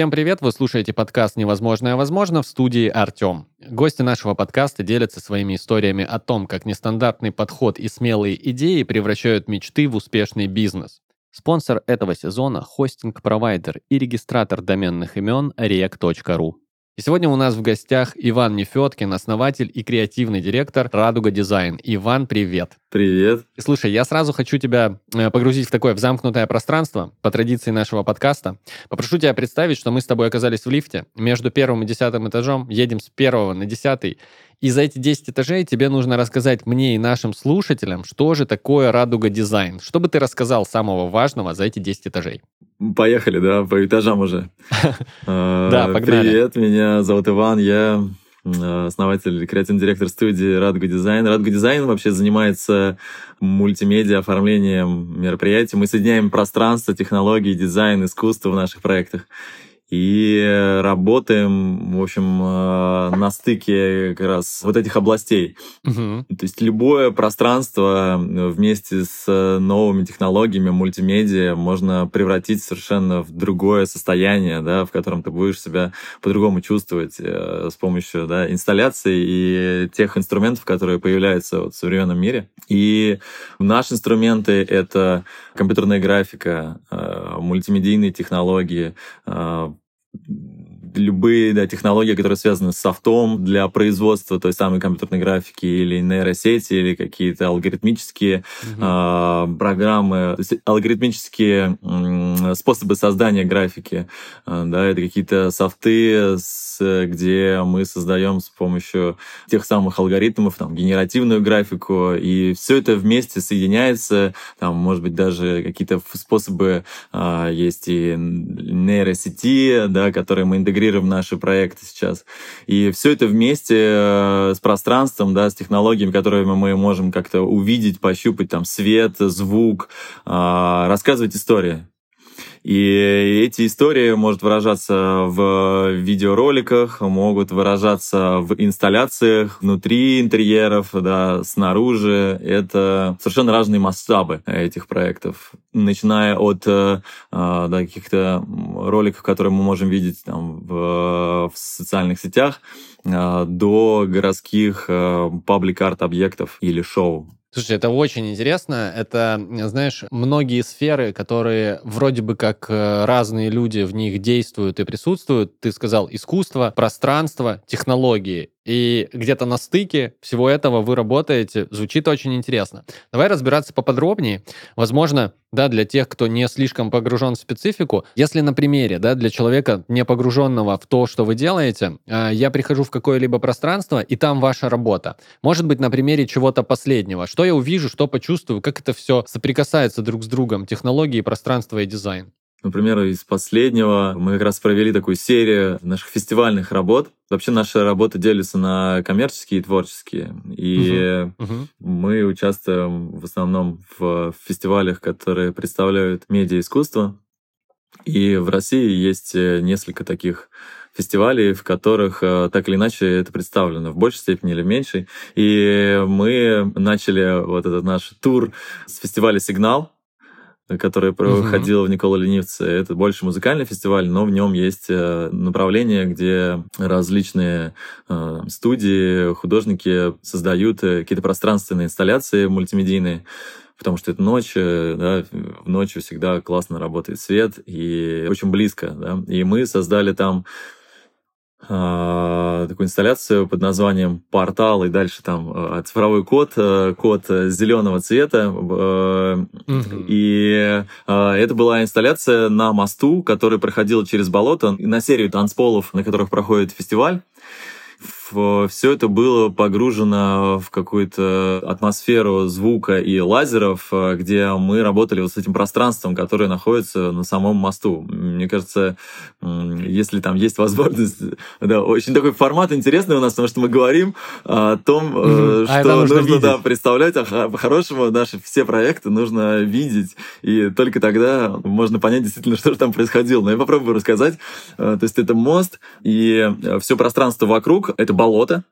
Всем привет! Вы слушаете подкаст «Невозможное возможно» в студии Артем. Гости нашего подкаста делятся своими историями о том, как нестандартный подход и смелые идеи превращают мечты в успешный бизнес. Спонсор этого сезона – хостинг-провайдер и регистратор доменных имен rec.ru. И сегодня у нас в гостях Иван Нефеткин, основатель и креативный директор Радуга Дизайн. Иван, привет. Привет. Слушай, я сразу хочу тебя э, погрузить в такое в замкнутое пространство по традиции нашего подкаста. Попрошу тебя представить, что мы с тобой оказались в лифте между первым и десятым этажом, едем с первого на десятый, и за эти 10 этажей тебе нужно рассказать мне и нашим слушателям, что же такое Радуга Дизайн. Что бы ты рассказал самого важного за эти 10 этажей? Поехали, да, по этажам уже. Да, а, погнали. Привет, меня зовут Иван, я основатель, креативный директор студии Радуга Дизайн. Радуга Дизайн вообще занимается мультимедиа оформлением мероприятий. Мы соединяем пространство, технологии, дизайн, искусство в наших проектах и работаем, в общем, э, на стыке как раз вот этих областей. Угу. То есть любое пространство вместе с новыми технологиями мультимедиа можно превратить совершенно в другое состояние, да, в котором ты будешь себя по-другому чувствовать э, с помощью да, инсталляции и тех инструментов, которые появляются вот в современном мире. И наши инструменты — это компьютерная графика, э, мультимедийные технологии, Gracias. Любые да, технологии, которые связаны с софтом для производства той самой компьютерной графики или нейросети, или какие-то алгоритмические mm-hmm. э, программы, то есть алгоритмические э, способы создания графики. Э, да, это какие-то софты, с, где мы создаем с помощью тех самых алгоритмов там, генеративную графику, и все это вместе соединяется. Там, может быть, даже какие-то способы э, есть и нейросети, да, которые мы интегрируем интегрируем наши проекты сейчас. И все это вместе э, с пространством, да, с технологиями, которыми мы можем как-то увидеть, пощупать там свет, звук, а, рассказывать истории. И эти истории могут выражаться в видеороликах, могут выражаться в инсталляциях внутри интерьеров, да, снаружи. Это совершенно разные масштабы этих проектов. Начиная от э, да, каких-то роликов, которые мы можем видеть там, в, в социальных сетях, э, до городских э, паблик-арт объектов или шоу. Слушай, это очень интересно. Это, знаешь, многие сферы, которые вроде бы как э, разные люди в них действуют и присутствуют. Ты сказал искусство, пространство, технологии и где-то на стыке всего этого вы работаете, звучит очень интересно. Давай разбираться поподробнее. Возможно, да, для тех, кто не слишком погружен в специфику, если на примере, да, для человека, не погруженного в то, что вы делаете, а, я прихожу в какое-либо пространство, и там ваша работа. Может быть, на примере чего-то последнего. Что я увижу, что почувствую, как это все соприкасается друг с другом, технологии, пространство и дизайн. Например, из последнего мы как раз провели такую серию наших фестивальных работ. Вообще наша работа делится на коммерческие и творческие. И угу, угу. мы участвуем в основном в фестивалях, которые представляют медиа-искусство. И в России есть э, несколько таких фестивалей, в которых э, так или иначе это представлено в большей степени или в меньшей. И мы начали вот этот наш тур с фестиваля «Сигнал», который проходил угу. в Никола Ленивце. Это больше музыкальный фестиваль, но в нем есть э, направление, где различные э, студии, художники создают э, какие-то пространственные инсталляции мультимедийные, потому что это ночь, да, в ночью всегда классно работает свет и очень близко, да. И мы создали там такую инсталляцию под названием «Портал», и дальше там а, цифровой код, а, код зеленого цвета. Mm-hmm. И это была инсталляция на мосту, который проходил через болото, на серию танцполов, на которых проходит фестиваль все это было погружено в какую-то атмосферу звука и лазеров, э, где мы работали вот с этим пространством, которое находится на самом мосту. Мне кажется, если там есть возможность, да, очень такой формат интересный у нас, потому что мы говорим о том, mm-hmm. что а нужно, нужно да, представлять, а по-хорошему наши все проекты нужно видеть, и только тогда можно понять действительно, что же там происходило. Но я попробую рассказать. Э, то есть это мост, и все пространство вокруг — это болото,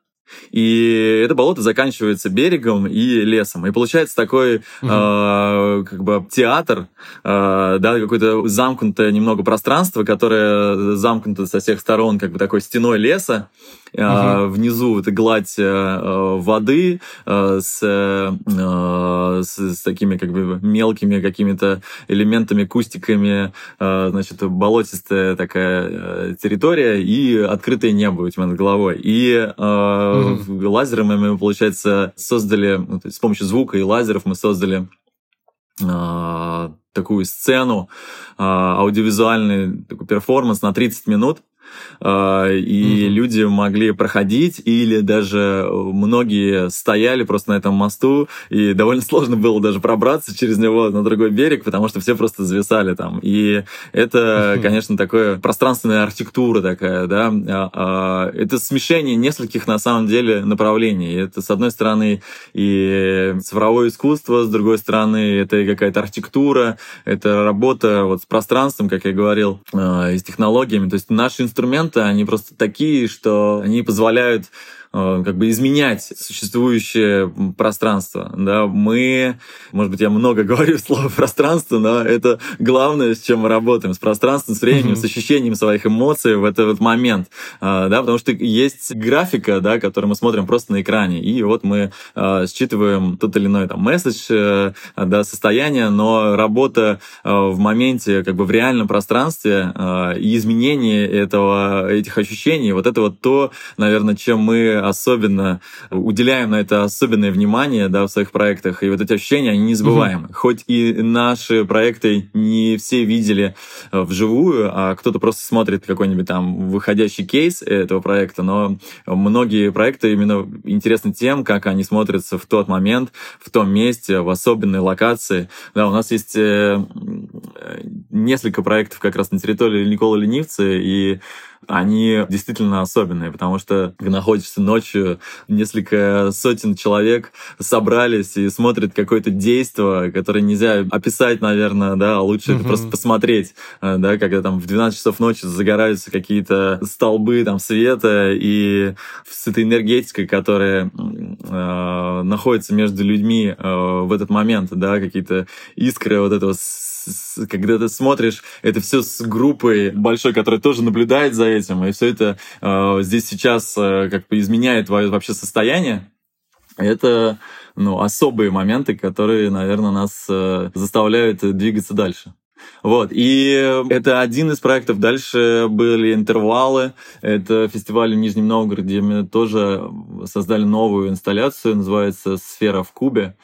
И это болото заканчивается берегом и лесом. И получается такой угу. э, как бы театр, э, да, какое-то замкнутое немного пространство, которое замкнуто со всех сторон, как бы такой стеной леса. Угу. Внизу это гладь э, воды э, с, с, с такими как бы мелкими какими-то элементами, кустиками, значит, болотистая такая территория и открытое небо у тебя над головой. И угу. лазерами мы, получается, создали, ну, с помощью звука и лазеров мы создали такую сцену, аудиовизуальный такой перформанс на 30 минут, и mm-hmm. люди могли проходить, или даже многие стояли просто на этом мосту, и довольно сложно было даже пробраться через него на другой берег, потому что все просто зависали там. И это, конечно, такое пространственная архитектура такая, да, а, а, это смешение нескольких, на самом деле, направлений. Это, с одной стороны, и цифровое искусство, с другой стороны, это какая-то архитектура, это работа вот с пространством, как я говорил, и с технологиями. То есть наши инструменты инструменты, они просто такие, что они позволяют как бы изменять существующее пространство. Да? Мы, может быть, я много говорю слово пространство, но это главное, с чем мы работаем, с пространством, с временем, mm-hmm. с ощущением своих эмоций в этот момент. Э, да? Потому что есть графика, да, которую мы смотрим просто на экране, и вот мы э, считываем тот или иной там, месседж, да, состояние, но работа в моменте, как бы в реальном пространстве и изменение этого, этих ощущений, вот это вот то, наверное, чем мы особенно уделяем на это особенное внимание да, в своих проектах, и вот эти ощущения, они незабываемы. Угу. Хоть и наши проекты не все видели э, вживую, а кто-то просто смотрит какой-нибудь там выходящий кейс этого проекта, но многие проекты именно интересны тем, как они смотрятся в тот момент, в том месте, в особенной локации. Да, у нас есть э, несколько проектов как раз на территории Никола Ленивца, и они действительно особенные, потому что ты находишься ночью, несколько сотен человек собрались и смотрят какое-то действие, которое нельзя описать, наверное, да, а лучше mm-hmm. это просто посмотреть, э, да, когда там в 12 часов ночи загораются какие-то столбы там света, и с этой энергетикой, которая э, находится между людьми э, в этот момент, да, какие-то искры вот этого когда ты смотришь это все с группой большой, которая тоже наблюдает за этим, и все это э, здесь сейчас э, как бы изменяет твое вообще состояние, это ну, особые моменты, которые, наверное, нас э, заставляют двигаться дальше. Вот, и это один из проектов. Дальше были интервалы. Это фестиваль в Нижнем Новгороде, мы тоже создали новую инсталляцию, называется «Сфера в кубе».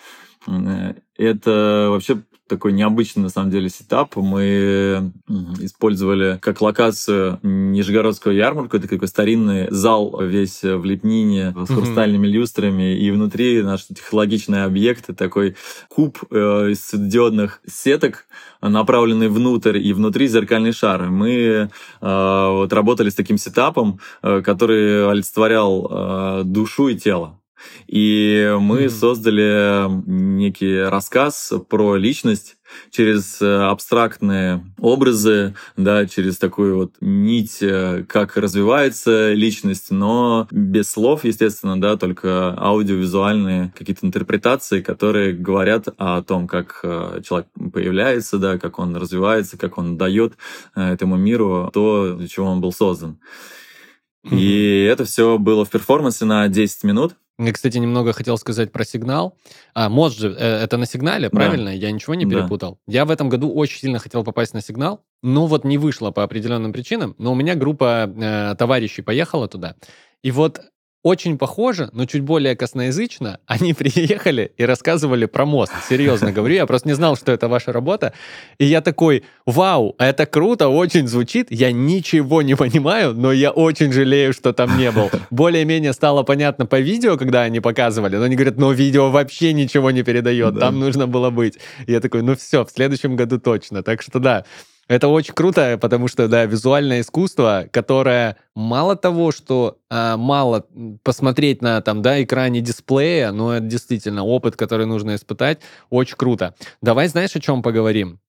Э, это вообще такой необычный, на самом деле, сетап. Мы использовали как локацию Нижегородскую ярмарку. Это такой старинный зал весь в лепнине с хрустальными люстрами. И внутри наш технологичный объект, такой куб э, из светодиодных сеток, направленный внутрь, и внутри зеркальный шар. Мы э, вот работали с таким сетапом, э, который олицетворял душу и тело. И мы mm-hmm. создали некий рассказ про личность через э, абстрактные образы, да, через такую вот нить, э, как развивается личность, но без слов, естественно, да, только аудиовизуальные какие-то интерпретации, которые говорят о том, как э, человек появляется, да, как он развивается, как он дает этому миру то, для чего он был создан. Mm-hmm. И это все было в перформансе на 10 минут. Я, кстати, немного хотел сказать про сигнал. А, мост же, э, это на сигнале, правильно? Да. Я ничего не перепутал. Да. Я в этом году очень сильно хотел попасть на сигнал, но вот не вышло по определенным причинам. Но у меня группа э, товарищей поехала туда. И вот очень похоже, но чуть более косноязычно, они приехали и рассказывали про мост. Серьезно говорю, я просто не знал, что это ваша работа. И я такой, вау, это круто, очень звучит. Я ничего не понимаю, но я очень жалею, что там не был. Более-менее стало понятно по видео, когда они показывали, но они говорят, но видео вообще ничего не передает, да. там нужно было быть. И я такой, ну все, в следующем году точно. Так что да, это очень круто, потому что, да, визуальное искусство, которое мало того, что а, мало посмотреть на там, да, экране дисплея, но это действительно опыт, который нужно испытать, очень круто. Давай, знаешь, о чем поговорим?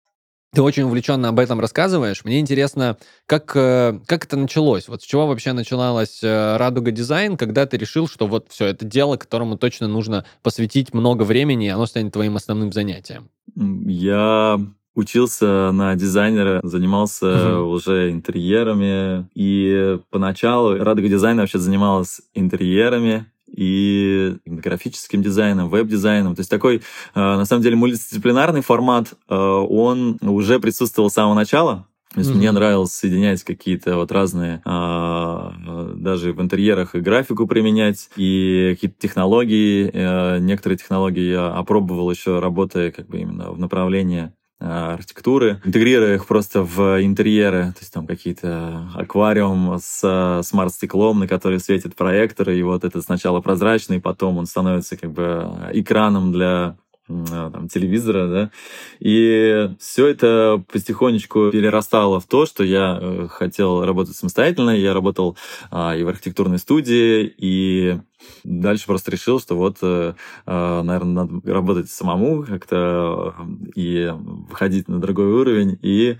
Ты очень увлеченно об этом рассказываешь. Мне интересно, как, э, как это началось? Вот с чего вообще начиналась э, Радуга Дизайн, когда ты решил, что вот все, это дело, которому точно нужно посвятить много времени, и оно станет твоим основным занятием? Я учился на дизайнера, занимался угу. уже интерьерами. И поначалу Радуга Дизайн вообще занималась интерьерами, и графическим дизайном, веб-дизайном. То есть такой, э, на самом деле, мультидисциплинарный формат, э, он уже присутствовал с самого начала. То есть mm-hmm. мне нравилось соединять какие-то вот разные, а, даже в интерьерах и графику применять, и какие-то технологии. Некоторые технологии я опробовал еще, работая как бы именно в направлении архитектуры, интегрируя их просто в интерьеры, то есть там какие-то аквариум с смарт-стеклом, на который светит проектор, и вот это сначала прозрачный, потом он становится как бы экраном для там, телевизора, да, и все это потихонечку перерастало в то, что я э, хотел работать самостоятельно, я работал а, и в архитектурной студии, и дальше просто решил, что вот, э, а, наверное, надо работать самому как-то и выходить на другой уровень, и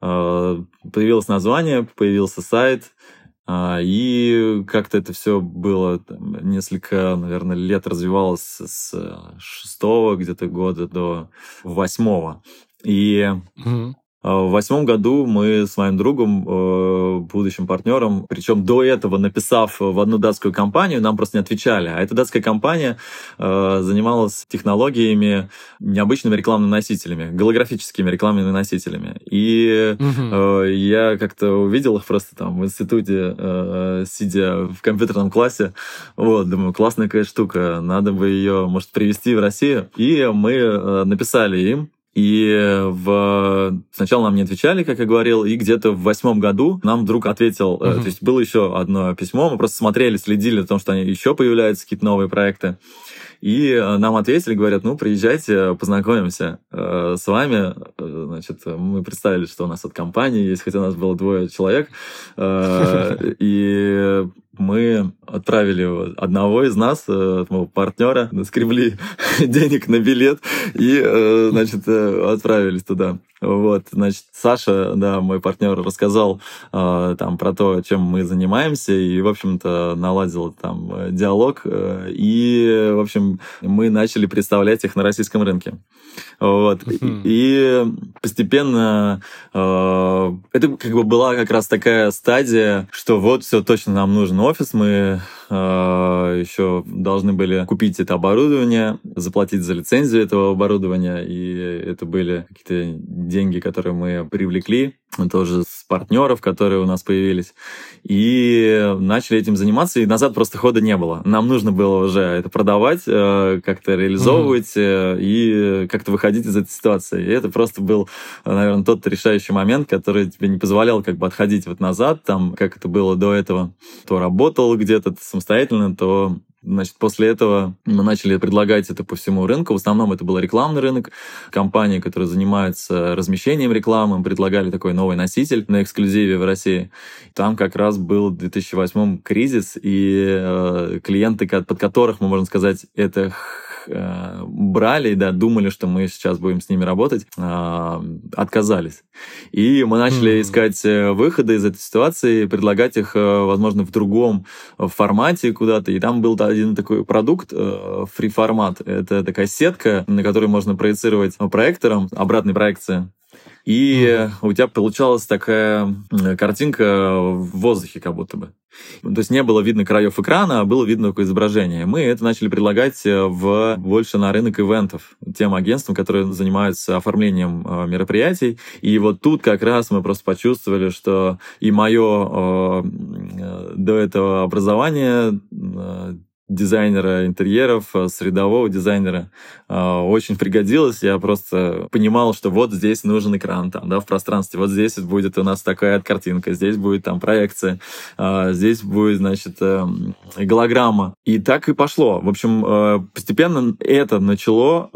а, появилось название, появился сайт, а, и как-то это все было там, несколько, наверное, лет развивалось с шестого где-то года до восьмого. И mm-hmm. А, в восьмом году мы с моим другом, э, будущим партнером, причем до этого написав в одну датскую компанию, нам просто не отвечали. А эта датская компания э, занималась технологиями, необычными рекламными носителями, голографическими рекламными носителями. И угу. я как-то увидел их просто там в институте, сидя в компьютерном классе. Вот, думаю, классная какая штука, надо бы ее, может, привести в Россию. И мы написали им, и в... сначала нам не отвечали, как я говорил, и где-то в восьмом году нам вдруг ответил, mm-hmm. то есть было еще одно письмо, мы просто смотрели, следили о том, что они еще появляются какие-то новые проекты. И э, нам ответили, говорят, ну, приезжайте, познакомимся э, с вами. Э, значит, мы представили, что у нас от компании есть, хотя у нас было двое человек. Э, и мы отправили одного из нас, э, моего партнера, скребли денег на билет и, э, значит, э, отправились туда. Вот, значит, Саша, да, мой партнер, рассказал э, там про то, чем мы занимаемся, и, в общем-то, наладил там диалог, э, и, в общем, мы начали представлять их на российском рынке. Вот, uh-huh. и постепенно э, это как бы была как раз такая стадия, что вот все точно нам нужен офис, мы еще должны были купить это оборудование, заплатить за лицензию этого оборудования, и это были какие-то деньги, которые мы привлекли тоже с партнеров, которые у нас появились, и начали этим заниматься, и назад просто хода не было. Нам нужно было уже это продавать, э, как-то реализовывать mm-hmm. и как-то выходить из этой ситуации. И это просто был, наверное, тот решающий момент, который тебе не позволял как бы отходить вот назад, там, как это было до этого. То работал где-то самостоятельно, то Значит, после этого мы начали предлагать это по всему рынку. В основном это был рекламный рынок. Компании, которые занимаются размещением рекламы, предлагали такой новый носитель на эксклюзиве в России. Там как раз был в 2008 кризис, и э, клиенты, под которых мы, можно сказать, это э, брали, да, думали, что мы сейчас будем с ними работать, э, отказались. И мы начали mm-hmm. искать э, выходы из этой ситуации, предлагать их, э, возможно, в другом формате куда-то. И там был один такой продукт, э, фри-формат. Это такая сетка, на которой можно проецировать проектором, обратной проекции и у тебя получалась такая картинка в воздухе как будто бы. То есть не было видно краев экрана, а было видно такое изображение. Мы это начали предлагать э, в, больше на рынок ивентов тем агентствам, которые занимаются оформлением э, мероприятий. И вот тут как раз мы просто почувствовали, что и мое э, до этого образование дизайнера интерьеров, э, средового дизайнера э, очень пригодилось. Я просто понимал, что вот здесь нужен экран там, да, в пространстве. Вот здесь будет у нас такая картинка, здесь будет там проекция, э, здесь будет, значит, голограмма. И так и пошло. В общем, постепенно это начало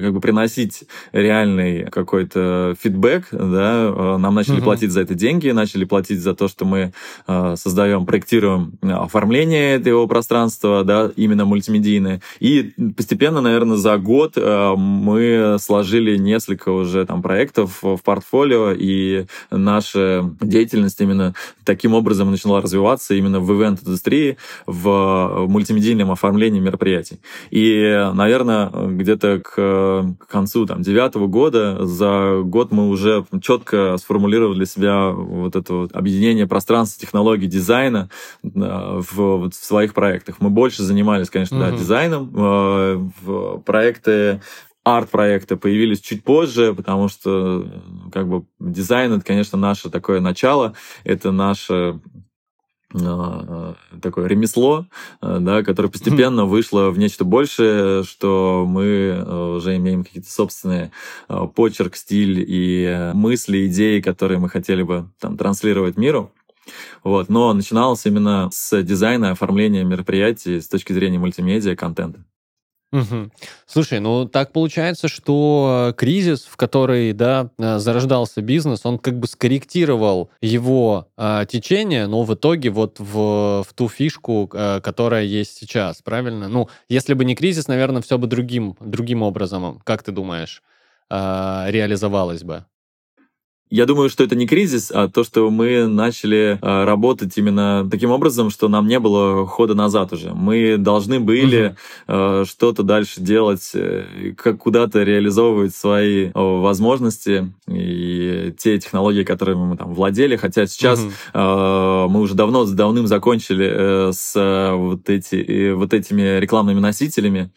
как бы приносить реальный какой-то фидбэк, да, нам начали угу. платить за это деньги, начали платить за то, что мы создаем, проектируем оформление этого пространства, да, именно мультимедийное. И постепенно, наверное, за год э, мы сложили несколько уже там проектов в портфолио, и наша деятельность именно таким образом начала развиваться именно в ивент-индустрии, в мультимедийном оформлении мероприятий. И, наверное, где-то к концу там, девятого года за год мы уже четко сформулировали для себя вот это вот объединение пространства, технологий, дизайна в, в своих проектах. Мы больше занимались, конечно, mm-hmm. да, дизайном. Э, проекты арт-проекты появились чуть позже, потому что как бы дизайн это, конечно, наше такое начало, это наше а, такое ремесло, да, которое постепенно вышло в нечто большее, что мы уже имеем какие-то собственные почерк, стиль и мысли, идеи, которые мы хотели бы там транслировать миру. Вот. Но начиналось именно с дизайна, оформления мероприятий с точки зрения мультимедиа, контента. Угу. Слушай, ну так получается, что кризис, в который да, э, зарождался бизнес, он как бы скорректировал его э, течение, но в итоге вот в, в ту фишку, э, которая есть сейчас, правильно? Ну, если бы не кризис, наверное, все бы другим, другим образом, как ты думаешь, э, реализовалось бы? Я думаю, что это не кризис, а то, что мы начали э, работать именно таким образом, что нам не было хода назад уже. Мы должны были э, что-то дальше делать, э, как куда-то реализовывать свои э, возможности и те технологии, которыми мы там владели. Хотя сейчас э, мы уже давно, давным закончили э, с э, вот, эти, э, вот этими рекламными носителями.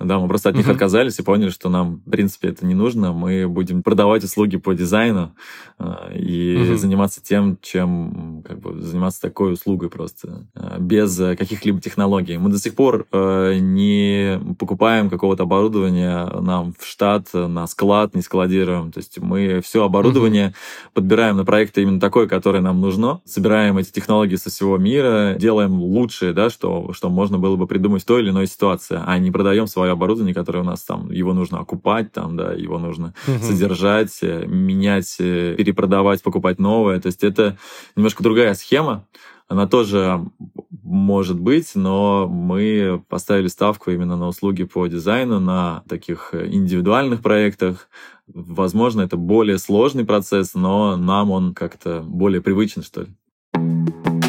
Да, мы просто от них отказались и поняли, что нам, в принципе, это не нужно. Мы будем продавать услуги по дизайну э, и заниматься тем, чем как бы заниматься такой услугой просто э, без каких-либо технологий. Мы до сих пор э, не покупаем какого-то оборудования нам в штат, на склад, не складируем. То есть мы все оборудование подбираем на проекты именно такое, которое нам нужно, собираем эти технологии со всего мира, делаем лучшее, да, что, что можно было бы придумать в той или иной ситуации, а не продаем свое новое оборудование, которое у нас там, его нужно окупать, там, да, его нужно угу. содержать, э, менять, э, перепродавать, покупать новое. То есть это немножко другая схема. Она тоже может быть, но мы поставили ставку именно на услуги по дизайну, на таких индивидуальных проектах. Возможно, это более сложный процесс, но нам он как-то более привычен, что ли.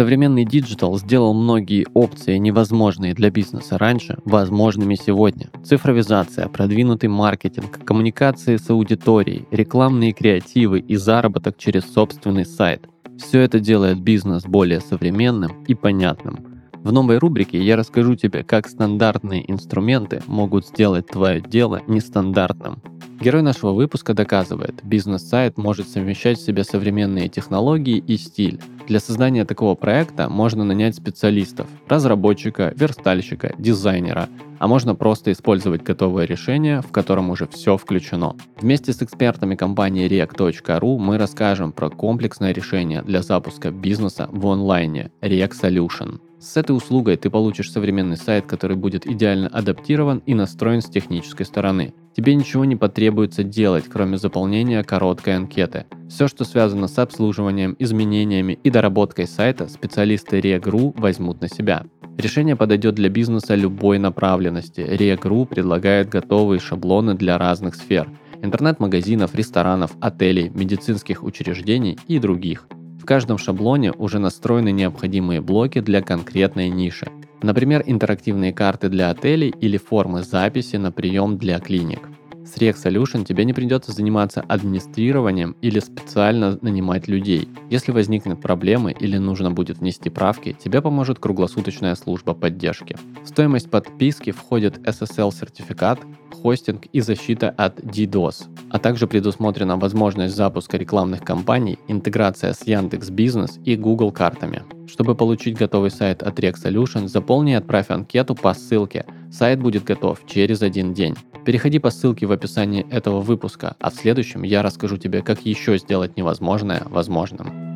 Современный digital сделал многие опции, невозможные для бизнеса раньше, возможными сегодня. Цифровизация, продвинутый маркетинг, коммуникации с аудиторией, рекламные креативы и заработок через собственный сайт. Все это делает бизнес более современным и понятным. В новой рубрике я расскажу тебе, как стандартные инструменты могут сделать твое дело нестандартным. Герой нашего выпуска доказывает, бизнес-сайт может совмещать в себе современные технологии и стиль. Для создания такого проекта можно нанять специалистов, разработчика, верстальщика, дизайнера, а можно просто использовать готовое решение, в котором уже все включено. Вместе с экспертами компании React.ru мы расскажем про комплексное решение для запуска бизнеса в онлайне React Solution. С этой услугой ты получишь современный сайт, который будет идеально адаптирован и настроен с технической стороны. Тебе ничего не потребуется делать, кроме заполнения короткой анкеты. Все, что связано с обслуживанием, изменениями и доработкой сайта, специалисты Reagru возьмут на себя. Решение подойдет для бизнеса любой направленности. Reagru предлагает готовые шаблоны для разных сфер – интернет-магазинов, ресторанов, отелей, медицинских учреждений и других – в каждом шаблоне уже настроены необходимые блоки для конкретной ниши. Например, интерактивные карты для отелей или формы записи на прием для клиник. С React Solution тебе не придется заниматься администрированием или специально нанимать людей. Если возникнут проблемы или нужно будет внести правки, тебе поможет круглосуточная служба поддержки. В стоимость подписки входит SSL-сертификат, хостинг и защита от DDoS, а также предусмотрена возможность запуска рекламных кампаний, интеграция с Яндекс Бизнес и Google картами. Чтобы получить готовый сайт от React Solution, заполни и отправь анкету по ссылке. Сайт будет готов через один день. Переходи по ссылке в описании этого выпуска, а в следующем я расскажу тебе, как еще сделать невозможное возможным.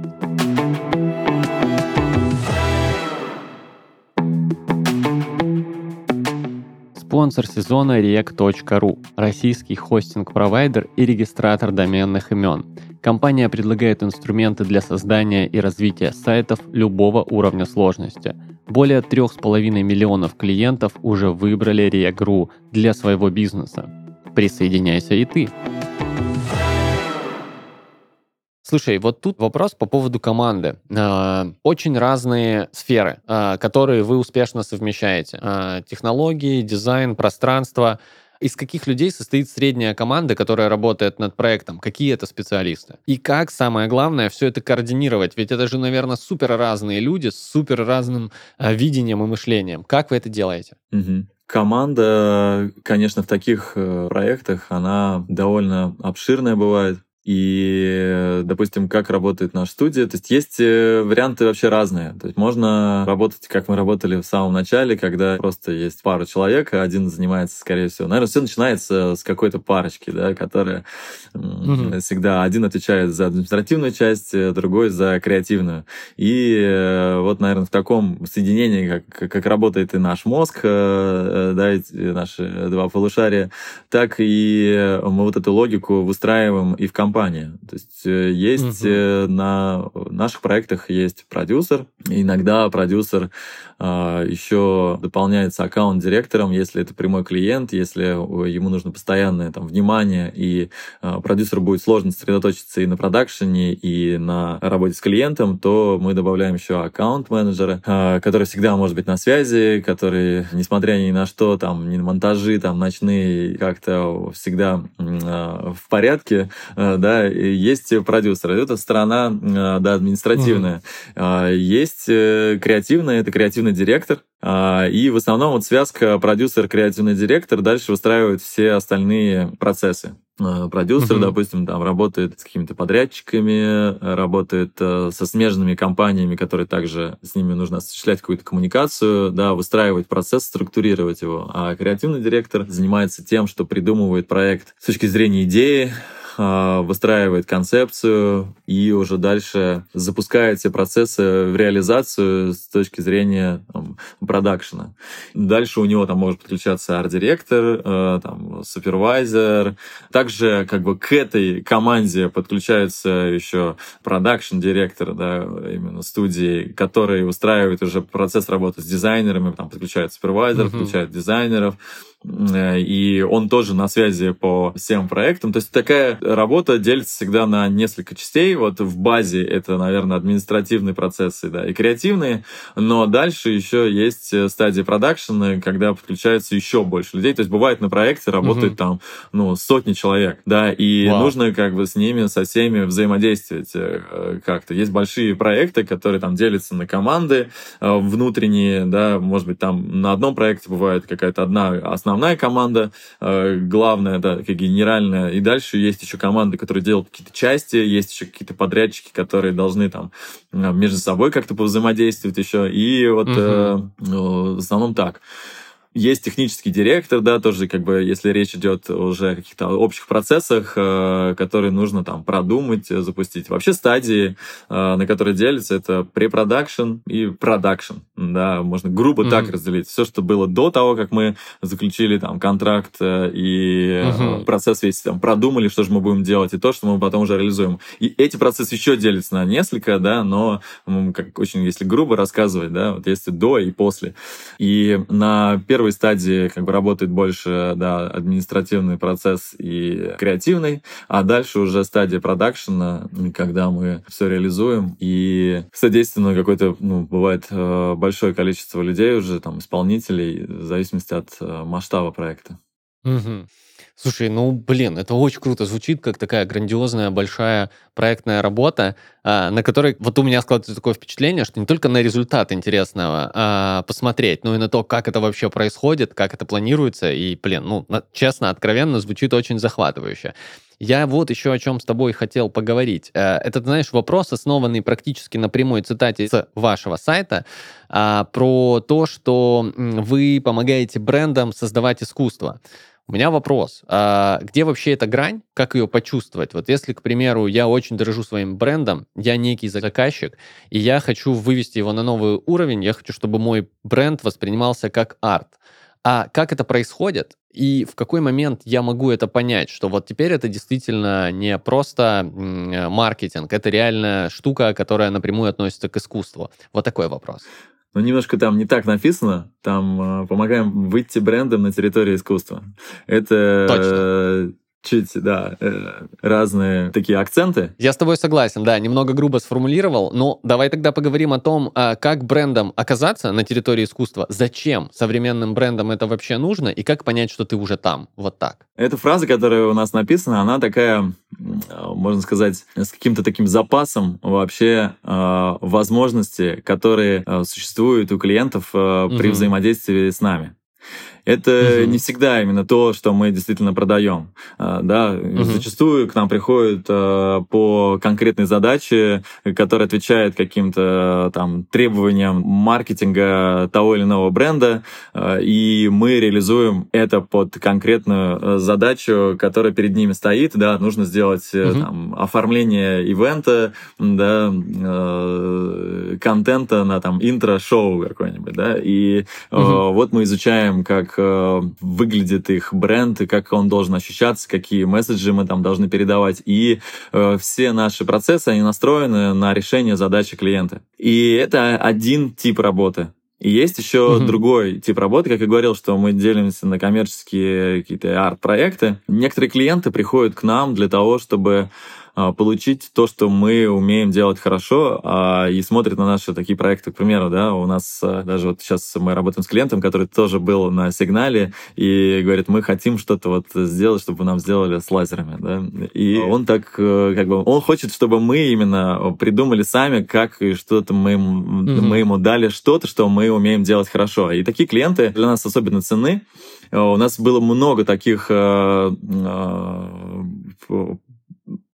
Спонсор сезона React.ru – российский хостинг-провайдер и регистратор доменных имен. Компания предлагает инструменты для создания и развития сайтов любого уровня сложности. Более 3,5 миллионов клиентов уже выбрали React.ru для своего бизнеса. Присоединяйся и ты! Слушай, вот тут вопрос по поводу команды. Э, очень разные сферы, э, которые вы успешно совмещаете. Э, технологии, дизайн, пространство. Из каких людей состоит средняя команда, которая работает над проектом? Какие это специалисты? И как, самое главное, все это координировать? Ведь это же, наверное, супер разные люди с супер разным видением и мышлением. Как вы это делаете? Команда, конечно, в таких проектах, она довольно обширная бывает. И, допустим, как работает наша студия. То есть есть э, варианты вообще разные. То есть можно работать, как мы работали в самом начале, когда просто есть пара человек, а один занимается, скорее всего. Наверное, все начинается с какой-то парочки, да, которая mm-hmm. всегда один отвечает за административную часть, э, другой за креативную. И э, вот, наверное, в таком соединении, как, как работает и наш мозг, да, наши два полушария, так и мы вот эту логику выстраиваем и в компании компания. То есть э, есть угу. на наших проектах есть продюсер. Иногда продюсер еще дополняется аккаунт-директором, если это прямой клиент, если ему нужно постоянное там, внимание, и а, продюсеру будет сложно сосредоточиться и на продакшене, и на работе с клиентом, то мы добавляем еще аккаунт-менеджера, а, который всегда может быть на связи, который, несмотря ни на что, там, ни на монтажи, там, ночные, как-то всегда в порядке, да, есть продюсер. Это сторона, да, административная. Mm-hmm. Есть э, креативная, это креативная креативный директор, а, и в основном вот связка продюсер-креативный директор дальше выстраивает все остальные процессы. А, продюсер, uh-huh. допустим, там работает с какими-то подрядчиками, работает э, со смежными компаниями, которые также с ними нужно осуществлять какую-то коммуникацию, да, выстраивать процесс, структурировать его. А креативный директор занимается тем, что придумывает проект с точки зрения идеи, выстраивает концепцию и уже дальше запускает все процессы в реализацию с точки зрения там, продакшена. Дальше у него там может подключаться арт-директор, э, там, супервайзер. Также как бы к этой команде подключается еще продакшн-директор, да, именно студии, который устраивает уже процесс работы с дизайнерами, там подключает супервайзер, uh-huh. подключает дизайнеров Э, и он тоже на связи по всем проектам. То есть такая работа делится всегда на несколько частей. Вот в базе это, наверное, административные процессы, да, и креативные, но дальше еще есть э, стадия продакшена, когда подключается еще больше людей. То есть бывает на проекте работает угу. там, ну, сотни человек, да, и Вау. нужно как бы с ними, со всеми взаимодействовать э, как-то. Есть большие проекты, которые там делятся на команды внутренние, да, может быть, там на одном проекте бывает какая-то одна основная основная команда, э, главная, да, как генеральная, и дальше есть еще команды, которые делают какие-то части, есть еще какие-то подрядчики, которые должны там э, между собой как-то повзаимодействовать еще, и вот угу. э, в основном так. Есть технический директор, да, тоже как бы, если речь идет уже о каких-то общих процессах, э, которые нужно там продумать, запустить. Вообще стадии, э, на которые делятся, это препродакшн и продакшн, да, можно грубо mm-hmm. так разделить. Все, что было до того, как мы заключили там контракт э, и mm-hmm. процесс весь там продумали, что же мы будем делать, и то, что мы потом уже реализуем. И эти процессы еще делятся на несколько, да, но как очень, если грубо рассказывать, да, вот есть до и после. И на первый первой стадии как бы работает больше да, административный процесс и креативный, а дальше уже стадия продакшена, когда мы все реализуем и содейственно какое-то, ну, бывает э, большое количество людей уже, там, исполнителей, в зависимости от э, масштаба проекта. Угу. Слушай, ну, блин, это очень круто звучит, как такая грандиозная, большая проектная работа, а, на которой вот у меня складывается такое впечатление, что не только на результат интересного а, посмотреть, но и на то, как это вообще происходит, как это планируется, и, блин, ну, честно, откровенно, звучит очень захватывающе. Я вот еще о чем с тобой хотел поговорить. Э, это, знаешь, вопрос, основанный практически на прямой цитате с вашего сайта, а, про то, что вы помогаете брендам создавать искусство. У меня вопрос, а где вообще эта грань, как ее почувствовать? Вот если, к примеру, я очень дорожу своим брендом, я некий заказчик, и я хочу вывести его на новый уровень, я хочу, чтобы мой бренд воспринимался как арт. А как это происходит? И в какой момент я могу это понять, что вот теперь это действительно не просто маркетинг, это реально штука, которая напрямую относится к искусству? Вот такой вопрос. Ну, немножко там не так написано. Там э, помогаем выйти брендом на территорию искусства. Это Точно чуть, да, э, разные такие акценты. Я с тобой согласен, да, немного грубо сформулировал, но давай тогда поговорим о том, а, как брендом оказаться на территории искусства, зачем современным брендам это вообще нужно, и как понять, что ты уже там, вот так. Эта фраза, которая у нас написана, она такая, можно сказать, с каким-то таким запасом вообще э, возможностей, которые существуют у клиентов при угу. взаимодействии с нами это угу. не всегда именно то, что мы действительно продаем. А, да, угу. зачастую к нам приходят а, по конкретной задаче, которая отвечает каким-то там требованиям маркетинга того или иного бренда, а, и мы реализуем это под конкретную задачу, которая перед ними стоит. Да, нужно сделать угу. там, оформление ивента, да, контента на там интро-шоу какое-нибудь, да, и угу. вот мы изучаем, как э, выглядит их бренд и как он должен ощущаться, какие месседжи мы там должны передавать. И э, все наши процессы, они настроены на решение задачи клиента. И это один тип работы. И есть еще mm-hmm. другой тип работы, как я говорил, что мы делимся на коммерческие какие-то арт-проекты. Некоторые клиенты приходят к нам для того, чтобы получить то, что мы умеем делать хорошо, а, и смотрят на наши такие проекты, к примеру, да, у нас а, даже вот сейчас мы работаем с клиентом, который тоже был на сигнале, и говорит, мы хотим что-то вот сделать, чтобы нам сделали с лазерами, да, и он так, э, как бы, он хочет, чтобы мы именно придумали сами, как и что-то мы, mm-hmm. мы ему дали что-то, что мы умеем делать хорошо. И такие клиенты для нас особенно ценны. У нас было много таких э, э,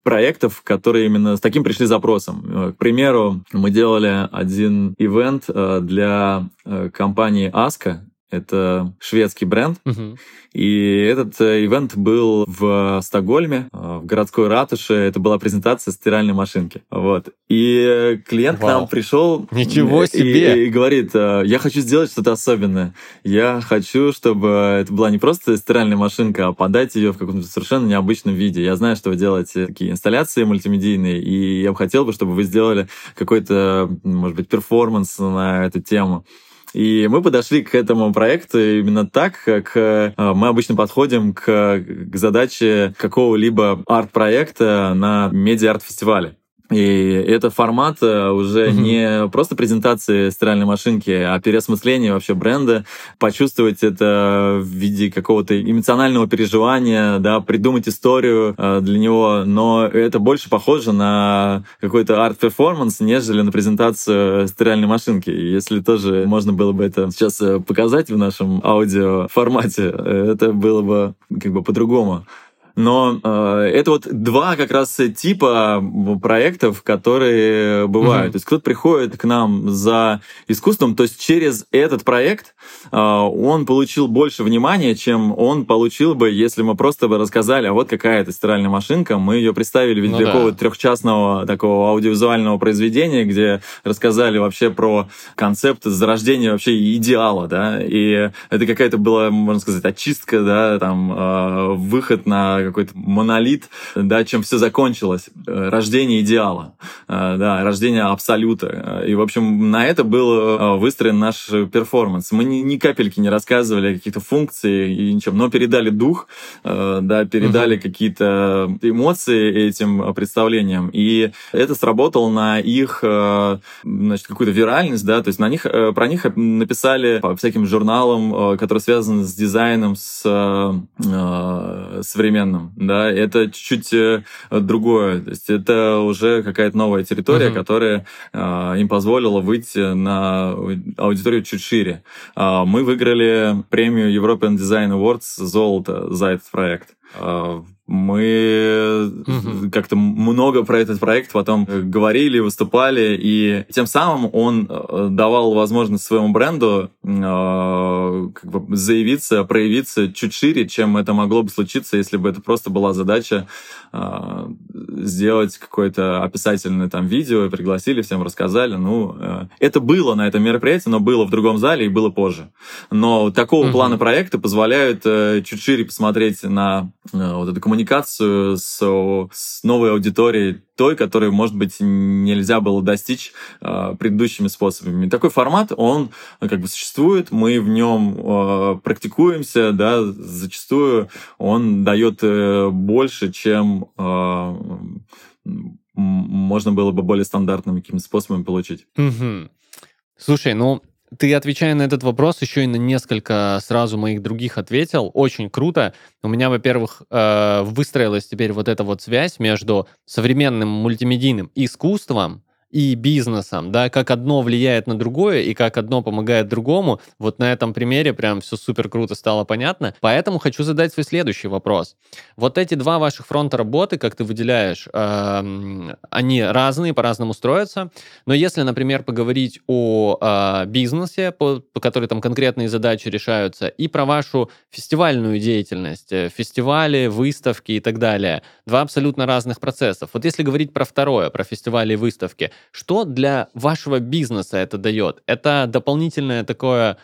проектов, которые именно с таким пришли запросом. Э, к примеру, мы делали один ивент э, для э, компании Аска, это шведский бренд. Uh-huh. И этот э, ивент был в Стокгольме, э, в городской ратуше. Это была презентация стиральной машинки. Вот. И клиент Вау. к нам пришел Ничего себе! И, и говорит, э, я хочу сделать что-то особенное. Я хочу, чтобы это была не просто стиральная машинка, а подать ее в каком-то совершенно необычном виде. Я знаю, что вы делаете такие инсталляции мультимедийные, и я бы хотел бы, чтобы вы сделали какой-то, может быть, перформанс на эту тему. И мы подошли к этому проекту именно так, как э, мы обычно подходим к, к задаче какого-либо арт-проекта на медиа-арт-фестивале. И это формат э, уже mm-hmm. не просто презентации стиральной машинки, а переосмысление вообще бренда, почувствовать это в виде какого-то эмоционального переживания, да, придумать историю э, для него, но это больше похоже на какой-то арт-перформанс, нежели на презентацию стиральной машинки. Если тоже можно было бы это сейчас э, показать в нашем аудио формате, это было бы как бы по-другому. Но э, это вот два как раз типа проектов, которые бывают. Mm-hmm. То есть кто-то приходит к нам за искусством, то есть через этот проект э, он получил больше внимания, чем он получил бы, если мы просто бы рассказали, а вот какая это стиральная машинка, мы ее представили в виде ну, такого да. трехчастного такого аудиовизуального произведения, где рассказали вообще про концепт зарождения вообще идеала, да, и это какая-то была, можно сказать, очистка, да, там э, выход на какой-то монолит, да, чем все закончилось. Э, рождение идеала, э, да, рождение абсолюта. И, в общем, на это был э, выстроен наш перформанс. Мы ни, ни капельки не рассказывали о каких-то функциях и ничем, но передали дух, да, передали угу. какие-то эмоции этим представлениям. И это сработало на их, значит, какую-то виральность, да, то есть на них, про них написали по всяким журналам, которые связаны с дизайном, с современным странам, да, это чуть-чуть э, другое, то есть это уже какая-то новая территория, uh-huh. которая э, им позволила выйти на аудиторию чуть шире. Э, мы выиграли премию European Design Awards золото за этот проект. мы угу. как-то много про этот проект потом говорили, выступали, и тем самым он э, давал возможность своему бренду как бы заявиться, проявиться чуть шире, чем это могло бы случиться, если бы это просто была задача э, сделать какое-то описательное там видео, пригласили, всем рассказали. Ну, э, это было на этом мероприятии, но было в другом зале и было позже. Но такого угу. плана проекта позволяют э, чуть шире посмотреть на э, вот эту коммуникацию коммуникацию с, с новой аудиторией, той, которой, может быть, нельзя было достичь э, предыдущими способами. такой формат, он как бы существует, мы в нем э, практикуемся, да, зачастую он дает э, больше, чем э, можно было бы более стандартными какими способами получить. Угу. Слушай, ну ты, отвечая на этот вопрос, еще и на несколько сразу моих других ответил. Очень круто. У меня, во-первых, э, выстроилась теперь вот эта вот связь между современным мультимедийным искусством и бизнесом, да, как одно влияет на другое и как одно помогает другому. Вот на этом примере прям все супер круто стало понятно. Поэтому хочу задать свой следующий вопрос. Вот эти два ваших фронта работы, как ты выделяешь, э, они разные, по-разному строятся. Но если, например, поговорить о э, бизнесе, по, по которой там конкретные задачи решаются, и про вашу фестивальную деятельность, э, фестивали, выставки и так далее, два абсолютно разных процессов. Вот если говорить про второе, про фестивали и выставки, что для вашего бизнеса это дает? Это дополнительное такое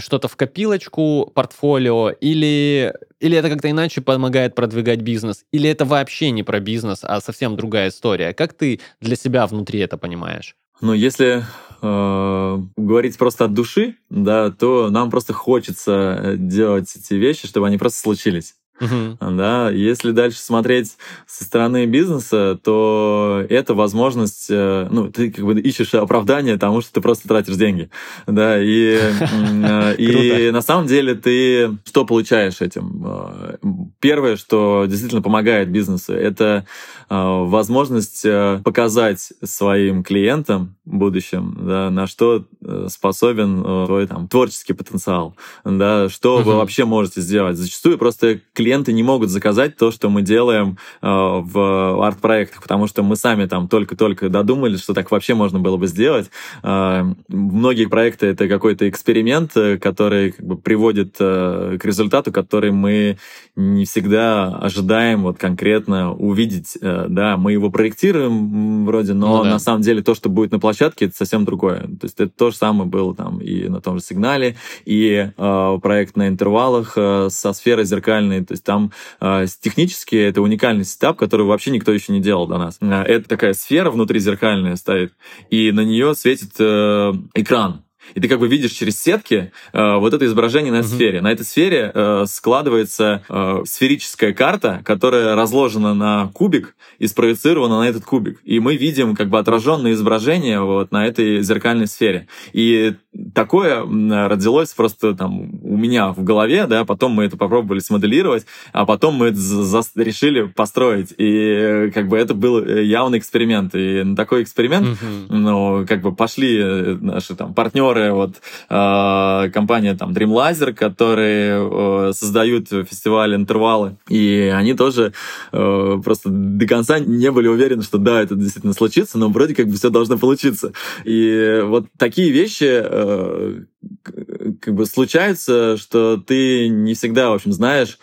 что-то в копилочку, портфолио, или, или это как-то иначе помогает продвигать бизнес, или это вообще не про бизнес, а совсем другая история? Как ты для себя внутри это понимаешь? Ну, если э, говорить просто от души, да, то нам просто хочется э, делать эти вещи, чтобы они просто случились. Uh-huh. Да, если дальше смотреть со стороны бизнеса, то это возможность, э, ну, ты как бы ищешь оправдание тому, что ты просто тратишь деньги, да, и, э, и на самом деле ты что получаешь этим? Э, первое, что действительно помогает бизнесу, это возможность показать своим клиентам в будущем, да, на что способен твой там творческий потенциал, да, что uh-huh. вы вообще можете сделать. Зачастую просто клиенты не могут заказать то, что мы делаем э, в арт-проектах, потому что мы сами там только-только додумали, что так вообще можно было бы сделать. Э, многие проекты — это какой-то эксперимент, э, который как бы приводит э, к результату, который мы не всегда ожидаем вот конкретно увидеть. Э, да, мы его проектируем вроде, но ну, да. на самом деле то, что будет на площадке, это совсем другое. То есть это то же самое было там и на том же сигнале, и э, проект на интервалах э, со сферой зеркальной, то есть там э, технически это уникальный сетап, который вообще никто еще не делал до нас. Э, это такая сфера внутри зеркальная стоит, и на нее светит э, экран и ты как бы видишь через сетки э, вот это изображение на mm-hmm. сфере. На этой сфере э, складывается э, сферическая карта, которая разложена на кубик и спроецирована на этот кубик. И мы видим как бы отраженное изображение вот на этой зеркальной сфере. И такое родилось просто там у меня в голове, да, потом мы это попробовали смоделировать, а потом мы это решили построить. И как бы это был э, явный эксперимент. И на такой эксперимент, mm-hmm. ну, как бы пошли э, наши там партнеры вот э, компания там Dream Laser, которые э, создают фестиваль интервалы, и они тоже э, просто до конца не были уверены, что да, это действительно случится, но вроде как бы все должно получиться. И вот такие вещи э, как бы случаются, что ты не всегда, в общем, знаешь,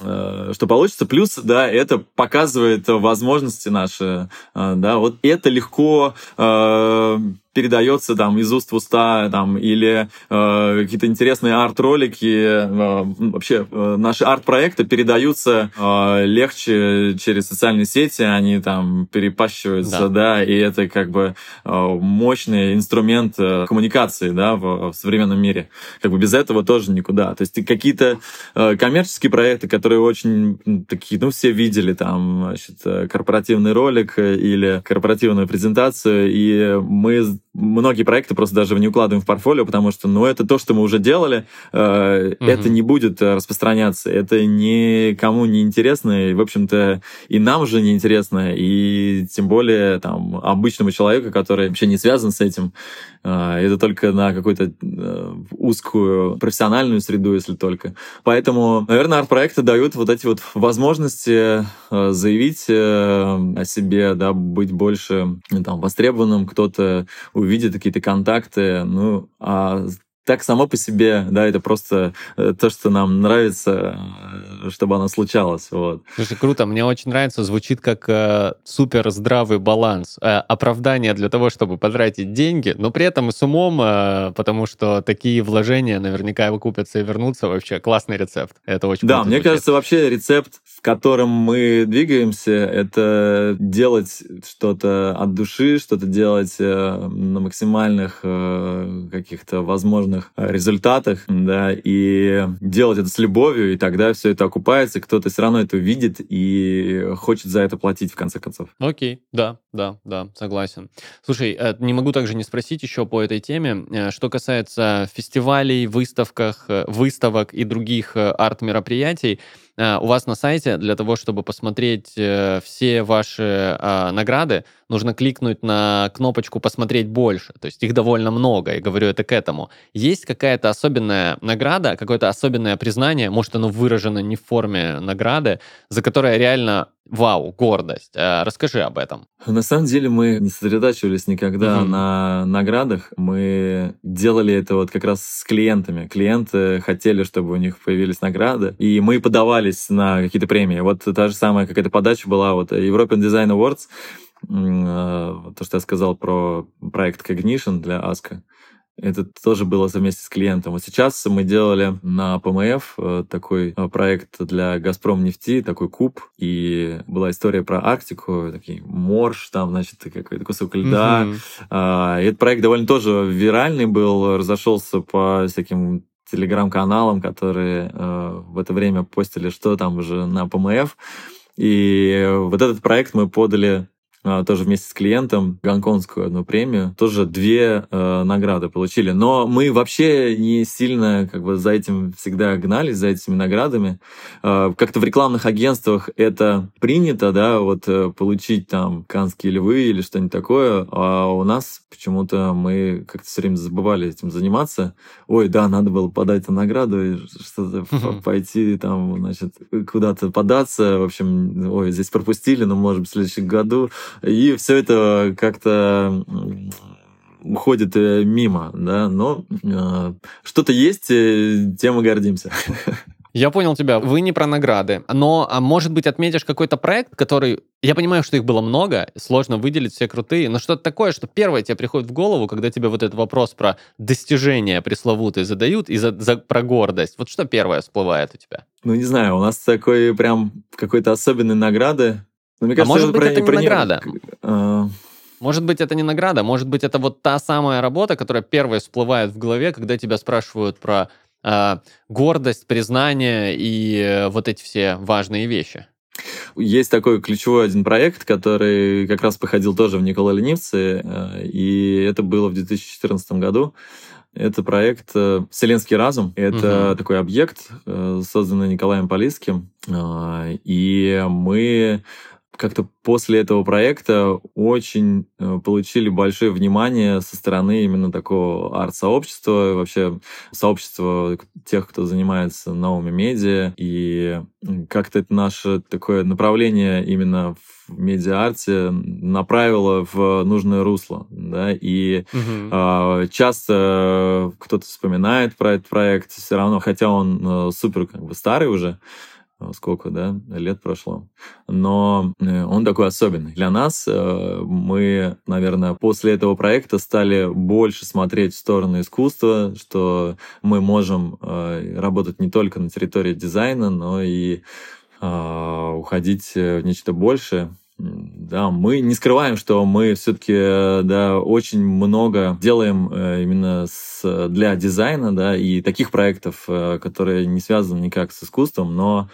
Э, что получится. Плюс, да, это показывает возможности наши, э, да, вот это легко э, передается там из уст в уста, там, или э, какие-то интересные арт-ролики, э, вообще э, наши арт-проекты передаются э, легче через социальные сети, они там перепащиваются, да, да и это как бы э, мощный инструмент э, коммуникации, да, в, в современном мире. Как бы без этого тоже никуда. То есть какие-то э, коммерческие проекты которые очень такие, ну, все видели там, значит, э, корпоративный ролик или корпоративную презентацию, и мы многие проекты просто даже не укладываем в портфолио, потому что, ну, это то, что мы уже делали, э, угу. это не будет распространяться, это никому не интересно, и, в общем-то, и нам же не интересно, и тем более там обычному человеку, который вообще не связан с этим, э, это только на какую-то э, узкую профессиональную среду, если только. Поэтому, наверное, арт-проекты дают вот эти вот возможности э, заявить э, о себе, да, быть больше там востребованным, кто-то увидит какие-то контакты, ну, а так само по себе, да, это просто э, то, что нам нравится, э, чтобы оно случалось. Вот. Слушай, круто, мне очень нравится, звучит как э, супер здравый баланс, э, оправдание для того, чтобы потратить деньги, но при этом и с умом, э, потому что такие вложения наверняка выкупятся и вернутся. Вообще классный рецепт. Это очень Да, мне звучит. кажется, вообще рецепт, котором мы двигаемся, это делать что-то от души, что-то делать э, на максимальных э, каких-то возможных результатах, да, и делать это с любовью, и тогда все это окупается, кто-то все равно это увидит и хочет за это платить в конце концов. Окей, да, да, да, согласен. Слушай, э, не могу также не спросить еще по этой теме, что касается фестивалей, выставках, выставок и других арт-мероприятий, у вас на сайте для того, чтобы посмотреть все ваши награды, нужно кликнуть на кнопочку «Посмотреть больше». То есть их довольно много, и говорю это к этому. Есть какая-то особенная награда, какое-то особенное признание, может, оно выражено не в форме награды, за которое реально вау, гордость. Э, расскажи об этом. На самом деле мы не сосредотачивались никогда mm-hmm. на наградах. Мы делали это вот как раз с клиентами. Клиенты хотели, чтобы у них появились награды, и мы подавались на какие-то премии. Вот та же самая какая-то подача была вот European Design Awards, э, то, что я сказал про проект Cognition для Аска. Это тоже было вместе с клиентом. Вот сейчас мы делали на ПМФ э, такой э, проект для Газпром нефти, такой куб, и была история про Арктику, такие морж, там, значит, какой-то кусок льда. Mm-hmm. И этот проект довольно тоже виральный был, разошелся по всяким телеграм-каналам, которые э, в это время постили, что там уже на ПМФ. И вот этот проект мы подали а, тоже вместе с клиентом гонконгскую одну премию, тоже две э, награды получили. Но мы вообще не сильно как бы за этим всегда гнались, за этими наградами. Э, как-то в рекламных агентствах это принято, да, вот э, получить там канские львы или что-нибудь такое, а у нас почему-то мы как-то все время забывали этим заниматься. Ой, да, надо было подать на награду, что-то пойти там, значит, куда-то податься. В общем, ой, здесь пропустили, но, может быть, в следующем году и все это как-то уходит э, мимо, да, но э, что-то есть, э, тем мы гордимся. Я понял тебя. Вы не про награды. Но, а может быть, отметишь какой-то проект, который... Я понимаю, что их было много, сложно выделить все крутые, но что-то такое, что первое тебе приходит в голову, когда тебе вот этот вопрос про достижения пресловутые задают и за, за, про гордость. Вот что первое всплывает у тебя? Ну, не знаю, у нас такой прям какой-то особенной награды но, мне кажется, а может быть, это, не награда? А... Может быть, это не награда, может быть, это вот та самая работа, которая первая всплывает в голове, когда тебя спрашивают про э, гордость, признание и э, вот эти все важные вещи. Есть такой ключевой один проект, который как раз походил тоже в Никола Ленивце, э, и это было в 2014 году. Это проект э, «Вселенский разум». Это угу. такой объект, э, созданный Николаем Полисским. И мы как-то после этого проекта очень э, получили большое внимание со стороны именно такого арт-сообщества, вообще сообщества тех, кто занимается новыми медиа. И как-то это наше такое направление именно в медиа-арте направило в нужное русло. Да? И угу. часто кто-то вспоминает про этот проект, все равно, хотя он э, супер как бы старый уже, сколько, да, лет прошло. Но э, он такой особенный. Для нас э, мы, наверное, после этого проекта стали больше смотреть в сторону искусства, что мы можем работать не только на территории дизайна, но и уходить в нечто большее. Да, мы не скрываем, что мы все-таки да, очень много делаем именно с, для дизайна, да, и таких проектов, которые не связаны никак с искусством, но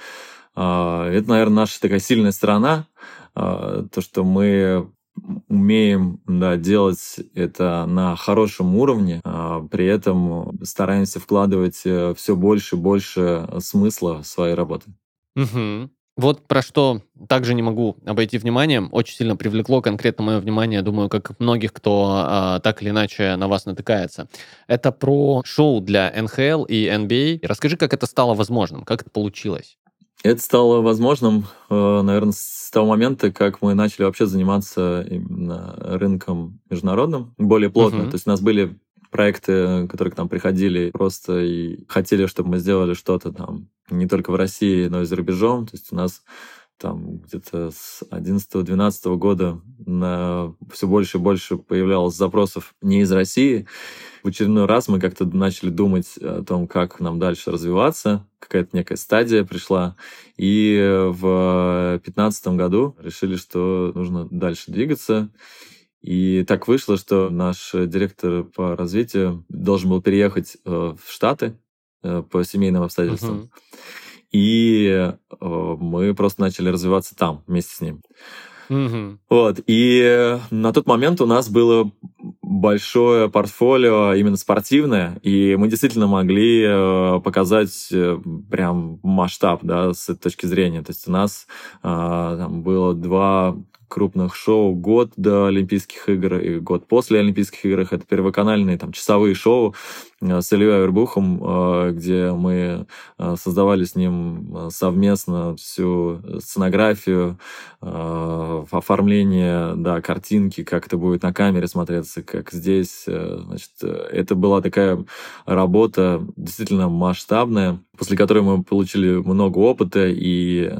это, наверное, наша такая сильная сторона, то, что мы умеем да, делать это на хорошем уровне, а при этом стараемся вкладывать э, все больше и больше смысла в своей работы. Угу. Вот про что также не могу обойти вниманием, очень сильно привлекло конкретно мое внимание, думаю, как многих, кто а, так или иначе на вас натыкается. Это про шоу для НХЛ и NBA. Расскажи, как это стало возможным, как это получилось? Это стало возможным, э, наверное, с того момента, как мы начали вообще заниматься именно рынком международным более плотно. Uh-huh. То есть у нас были проекты, которые к нам приходили просто и хотели, чтобы мы сделали что-то там не только в России, но и за рубежом. То есть у нас там где-то с 11-12 года на все больше и больше появлялось запросов не из России. В очередной раз мы как-то начали думать о том, как нам дальше развиваться. Какая-то некая стадия пришла. И в 2015 году решили, что нужно дальше двигаться. И так вышло, что наш директор по развитию должен был переехать э, в Штаты по семейным обстоятельствам. Uh-huh. И э, мы просто начали развиваться там вместе с ним. Угу. Вот. И на тот момент у нас было большое портфолио именно спортивное, и мы действительно могли показать прям масштаб, да, с этой точки зрения. То есть у нас там было два крупных шоу год до Олимпийских игр и год после Олимпийских игр. Это первоканальные там часовые шоу э, с Ильей Авербухом, э, где мы э, создавали с ним совместно всю сценографию, оформление, да, картинки, как это будет на камере смотреться, как здесь. Значит, это была такая работа действительно масштабная, после которой мы получили много опыта, и,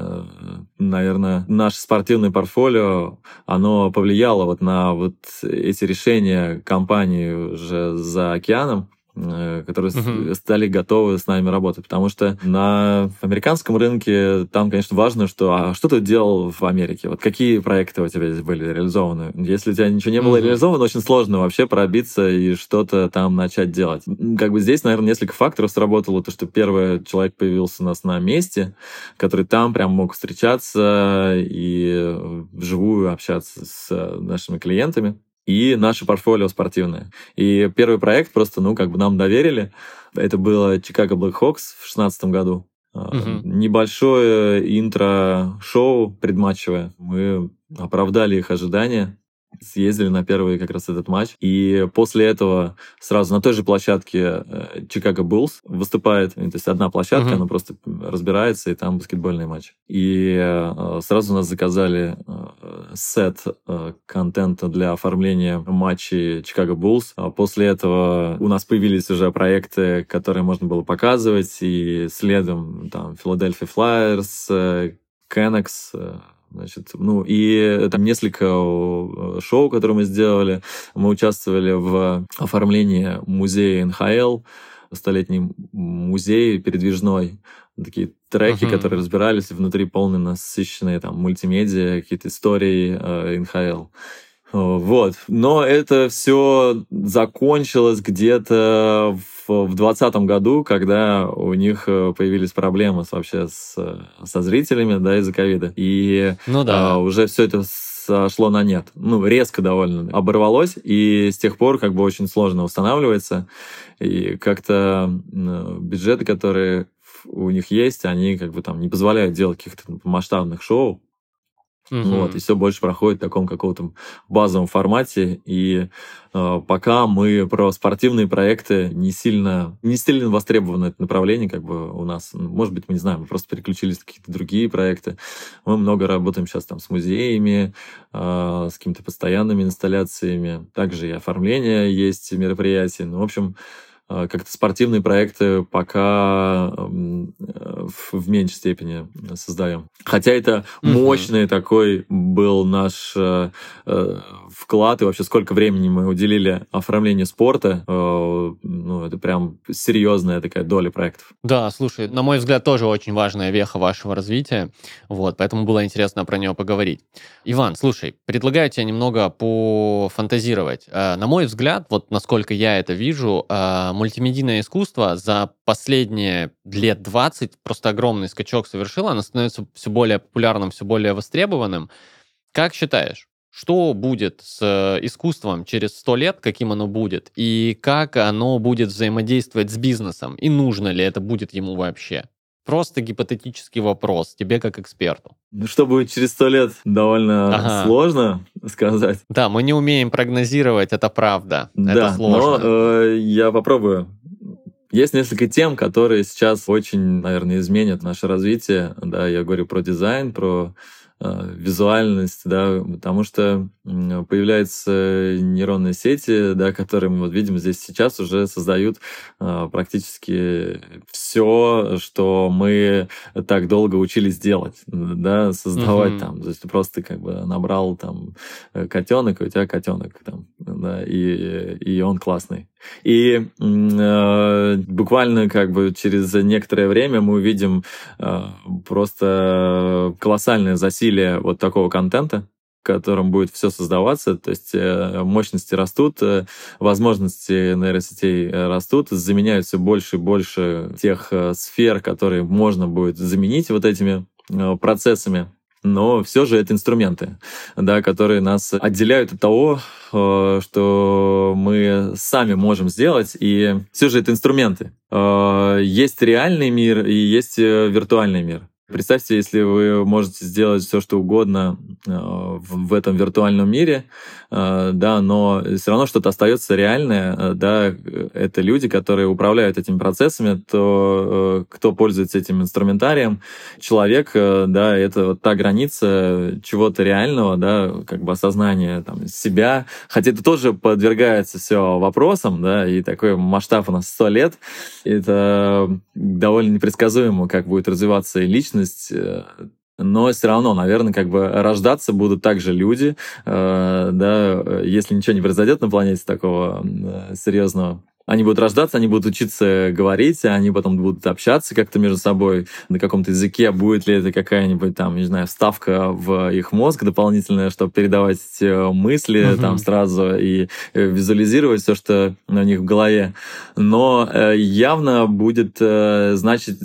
наверное, наше спортивное портфолио, оно повлияло вот на вот эти решения компании уже за океаном. Э, которые uh-huh. стали готовы с нами работать. Потому что на американском рынке там, конечно, важно, что а что ты делал в Америке? Вот какие проекты у тебя здесь были реализованы? Если у тебя ничего не было uh-huh. реализовано, очень сложно вообще пробиться и что-то там начать делать. Как бы здесь, наверное, несколько факторов сработало. То, что первый человек появился у нас на месте, который там прям мог встречаться и вживую общаться с нашими клиентами и наше портфолио спортивное. И первый проект просто, ну, как бы нам доверили. Это было Чикаго Blackhawks в 2016 году. Угу. Небольшое интро-шоу предматчевое. Мы оправдали их ожидания съездили на первый как раз этот матч. И после этого сразу на той же площадке Чикаго Буллс выступает. То есть одна площадка, uh-huh. она просто разбирается, и там баскетбольный матч. И э, сразу нас заказали э, сет э, контента для оформления матчей Чикаго Буллс. А после этого у нас появились уже проекты, которые можно было показывать, и следом там Филадельфия Флайерс, Кеннекс, Значит, ну и там несколько э, шоу, которые мы сделали. Мы участвовали в оформлении музея НХЛ, столетний музей передвижной. Такие треки, uh-huh. которые разбирались внутри полно насыщенные там мультимедиа, какие-то истории э, НХЛ. Вот. Но это все закончилось где-то в 2020 году, когда у них э, появились проблемы вообще с, со зрителями, да, из-за ковида. И ну, да. а, уже все это сошло на нет. Ну, резко довольно оборвалось, и с тех пор как бы очень сложно устанавливается. И как-то бюджеты, которые у них есть, они как бы там не позволяют делать каких-то масштабных шоу. Угу. Вот, и все больше проходит в таком каком-то базовом формате. И э, пока мы про спортивные проекты не сильно, не сильно востребовано это направление, как бы у нас, может быть, мы не знаем, мы просто переключились на какие-то другие проекты. Мы много работаем сейчас там с музеями, э, с какими-то постоянными инсталляциями. Также и оформление есть мероприятий. Ну, в общем, как-то спортивные проекты пока в меньшей степени создаем. Хотя это мощный такой был наш э, э, вклад и вообще сколько времени мы уделили оформлению спорта. Ну, это прям серьезная такая доля проектов. Да, слушай, на мой взгляд, тоже очень важная веха вашего развития. Вот, поэтому было интересно про него поговорить. Иван, слушай, предлагаю тебе немного пофантазировать. На мой взгляд, вот насколько я это вижу, мультимедийное искусство за последние лет 20 просто огромный скачок совершило, оно становится все более популярным, все более востребованным. Как считаешь, что будет с э, искусством через сто лет, каким оно будет, и как оно будет взаимодействовать с бизнесом, и нужно ли это будет ему вообще. Просто гипотетический вопрос тебе как эксперту. Ну, что будет через сто лет, довольно ага. сложно сказать. Да, мы не умеем прогнозировать, это правда. Да, это сложно. но э, я попробую. Есть несколько тем, которые сейчас очень, наверное, изменят наше развитие. Да, я говорю про дизайн, про визуальность, да, потому что появляются нейронные сети, да, которые мы вот видим здесь сейчас уже создают э, практически все, что мы так долго учились делать, да, создавать mm-hmm. там, то есть ты просто как бы набрал там э, котенок, и у тебя котенок там, да, и, и он классный. И э, буквально как бы через некоторое время мы увидим э, просто колоссальное засилие вот такого контента, в котором будет все создаваться, то есть э, мощности растут, э, возможности нейросетей растут, заменяют все больше и больше тех э, сфер, которые можно будет заменить вот этими э, процессами но все же это инструменты, да, которые нас отделяют от того, э, что мы сами можем сделать, и все же это инструменты. Э, есть реальный мир и есть э, виртуальный мир. Представьте, если вы можете сделать все, что угодно э, в этом виртуальном мире, э, да, но все равно что-то остается реальное, э, да, это люди, которые управляют этими процессами, то кто пользуется этим инструментарием, человек, да, это вот та граница чего-то реального, да, как бы осознания там, себя, хотя это тоже подвергается все вопросам, да, и такой масштаб у нас сто лет, это довольно непредсказуемо, как будет развиваться личность, личность, э, но все равно, наверное, как бы рождаться будут также люди, э, да, если ничего не произойдет на планете такого э, серьезного, они будут рождаться, они будут учиться говорить, они потом будут общаться как-то между собой на каком-то языке. Будет ли это какая-нибудь там, не знаю, вставка в их мозг дополнительная, чтобы передавать мысли uh-huh. там сразу и визуализировать все, что у них в голове. Но явно будет значить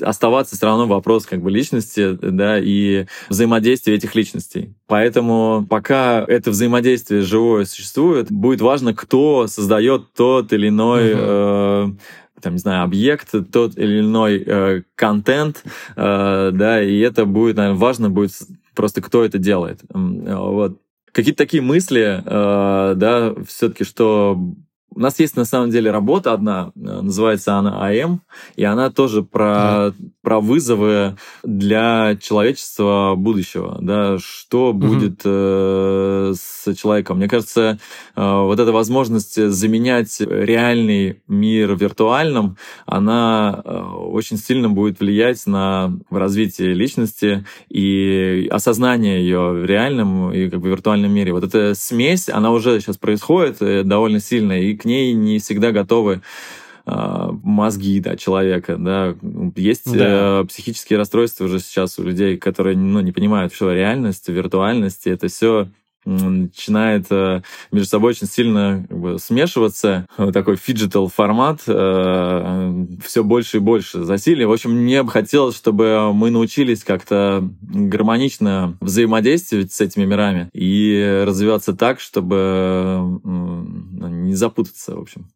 оставаться все равно вопрос как бы личности, да, и взаимодействия этих личностей. Поэтому пока это взаимодействие живое существует, будет важно, кто создает тот или иной uh-huh. э, там, не знаю, объект, тот или иной э, контент, э, да, и это будет, наверное, важно будет просто, кто это делает. Вот. Какие-то такие мысли, э, да, все-таки, что у нас есть на самом деле работа одна, э, называется она АМ, и она тоже про, да. про вызовы для человечества будущего, да, что угу. будет э, с человеком. Мне кажется, э, вот эта возможность заменять реальный мир виртуальным, она э, очень сильно будет влиять на развитие личности и осознание ее в реальном и как бы виртуальном мире. Вот эта смесь, она уже сейчас происходит э, довольно сильно, и к ней не всегда готовы а, мозги да, человека. Да. Есть да. Э, психические расстройства уже сейчас у людей, которые ну, не понимают, что реальность, виртуальность, это все начинает э, между собой очень сильно как бы, смешиваться. Такой phygital формат, э, все больше и больше засилия. В общем, мне бы хотелось, чтобы мы научились как-то гармонично взаимодействовать с этими мирами и развиваться так, чтобы не запутаться, в общем.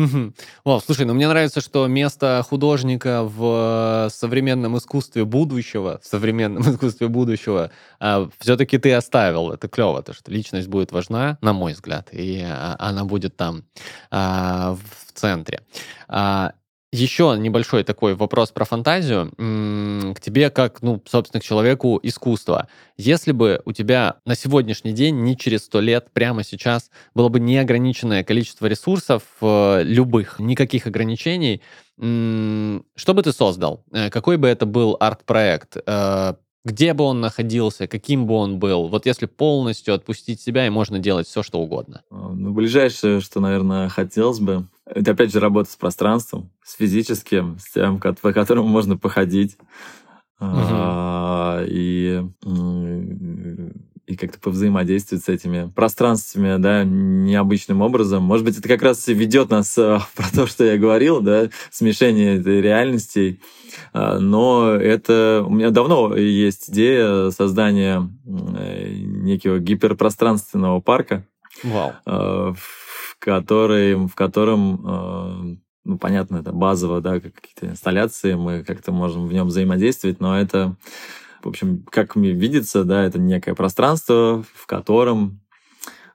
Угу. Вау, слушай, ну мне нравится, что место художника в э, современном искусстве будущего, в современном искусстве будущего, а, все-таки ты оставил. Это клево, то что личность будет важна, на мой взгляд, и а, она будет там а, в центре. А, еще небольшой такой вопрос про фантазию. К тебе, как, ну, собственно, к человеку искусства. Если бы у тебя на сегодняшний день, не через сто лет, прямо сейчас, было бы неограниченное количество ресурсов, э, любых, никаких ограничений, что бы ты создал? Э, какой бы это был арт-проект? Э, где бы он находился, каким бы он был, вот если полностью отпустить себя, и можно делать все, что угодно. А, ну, ближайшее, что, наверное, хотелось бы, это опять же работа с пространством, с физическим, с тем, по которому можно походить. Угу. А, и и как-то повзаимодействовать с этими пространствами, да, необычным образом. Может быть, это как раз ведет нас про то, что я говорил, да, смешение этой реальностей. Но это... У меня давно есть идея создания некого гиперпространственного парка, Вау. в, который, в котором ну, понятно, это базово, да, какие-то инсталляции, мы как-то можем в нем взаимодействовать, но это, в общем, как мне видится, да, это некое пространство, в котором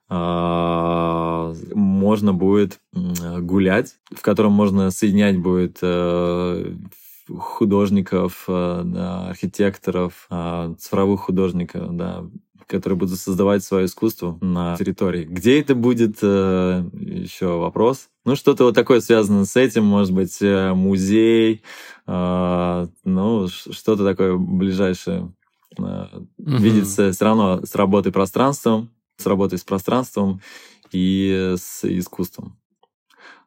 э, можно будет гулять, в котором можно соединять будет э, художников, э, архитекторов, э, цифровых художников, да, которые будут создавать свое искусство на территории. Где это будет, э, еще вопрос. Ну, что-то вот такое связано с этим, может быть, э, музей, э, ну, что-то такое ближайшее. Mm-hmm. Видится все равно с работой пространством, с работой с пространством и с искусством.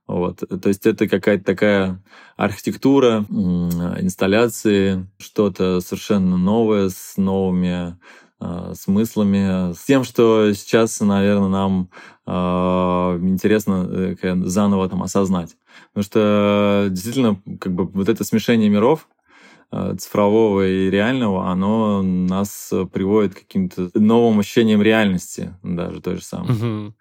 Вот. То есть это какая-то такая архитектура, инсталляции, что-то совершенно новое с новыми смыслами, с тем, что сейчас, наверное, нам э, интересно э, заново там осознать. Потому что действительно, как бы вот это смешение миров, э, цифрового и реального, оно нас приводит к каким-то новым ощущениям реальности, даже той же самой. Угу.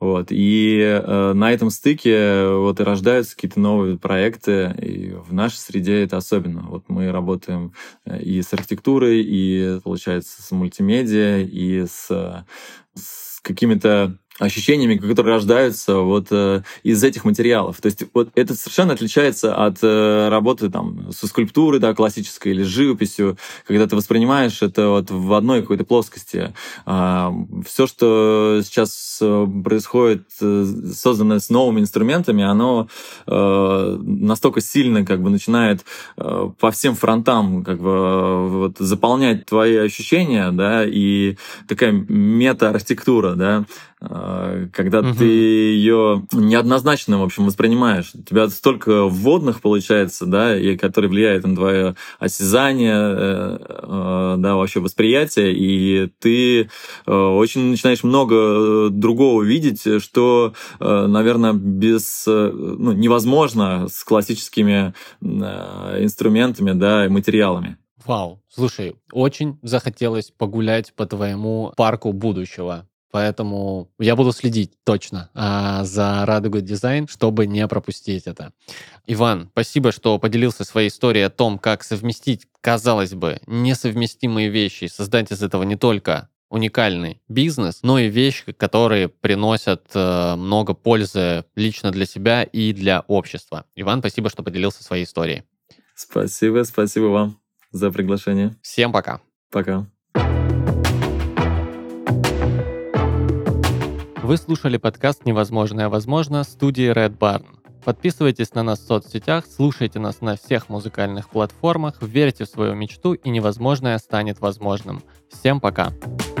Вот. И э, на этом стыке вот и рождаются какие-то новые проекты, и в нашей среде это особенно. Вот мы работаем э, и с архитектурой, и, получается, с мультимедиа, и с, с какими-то ощущениями, которые рождаются вот э, из этих материалов. То есть вот это совершенно отличается от э, работы там со скульптурой, да, классической или живописью, когда ты воспринимаешь это вот в одной какой-то плоскости. Э, все, что сейчас э, происходит, э, созданное с новыми инструментами, оно э, настолько сильно как бы начинает э, по всем фронтам как бы э, вот заполнять твои ощущения, да, и такая мета-архитектура, да, а, когда угу. ты ее неоднозначно, в общем, воспринимаешь. У тебя столько вводных получается, да, и которые влияют на твое осязание, э, э, да, вообще восприятие, и ты э, очень начинаешь много другого видеть, что, наверное, без, ну, невозможно с классическими инструментами, да, и материалами. Вау, слушай, очень захотелось погулять по твоему парку будущего. Поэтому я буду следить точно а, за Радугой Дизайн, чтобы не пропустить это. Иван, спасибо, что поделился своей историей о том, как совместить, казалось бы, несовместимые вещи, создать из этого не только уникальный бизнес, но и вещи, которые приносят э, много пользы лично для себя и для общества. Иван, спасибо, что поделился своей историей. Спасибо, спасибо вам за приглашение. Всем пока. Пока. Вы слушали подкаст «Невозможное возможно» студии Red Barn. Подписывайтесь на нас в соцсетях, слушайте нас на всех музыкальных платформах, верьте в свою мечту и невозможное станет возможным. Всем пока! Пока.